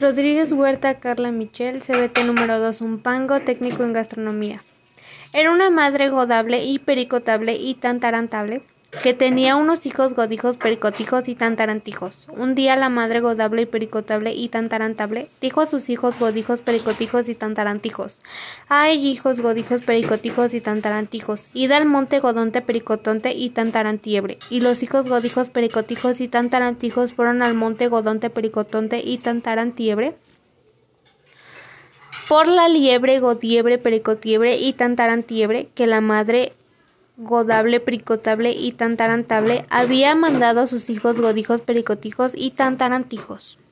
Rodríguez Huerta Carla Michel, CBT número 2, pango técnico en gastronomía. Era una madre godable y pericotable y tan tarantable que tenía unos hijos godijos, pericotijos y tantarantijos. Un día la madre godable y pericotable y tantarantable dijo a sus hijos godijos, pericotijos y tantarantijos, Ay, hijos godijos, pericotijos y tantarantijos, id al monte godonte, pericotonte y tantarantiebre. Y los hijos godijos, pericotijos y tantarantijos fueron al monte godonte, pericotonte y tantarantiebre por la liebre, godiebre, pericotiebre y tantarantiebre que la madre godable, pericotable y tantarantable, había mandado a sus hijos godijos, pericotijos y tantarantijos.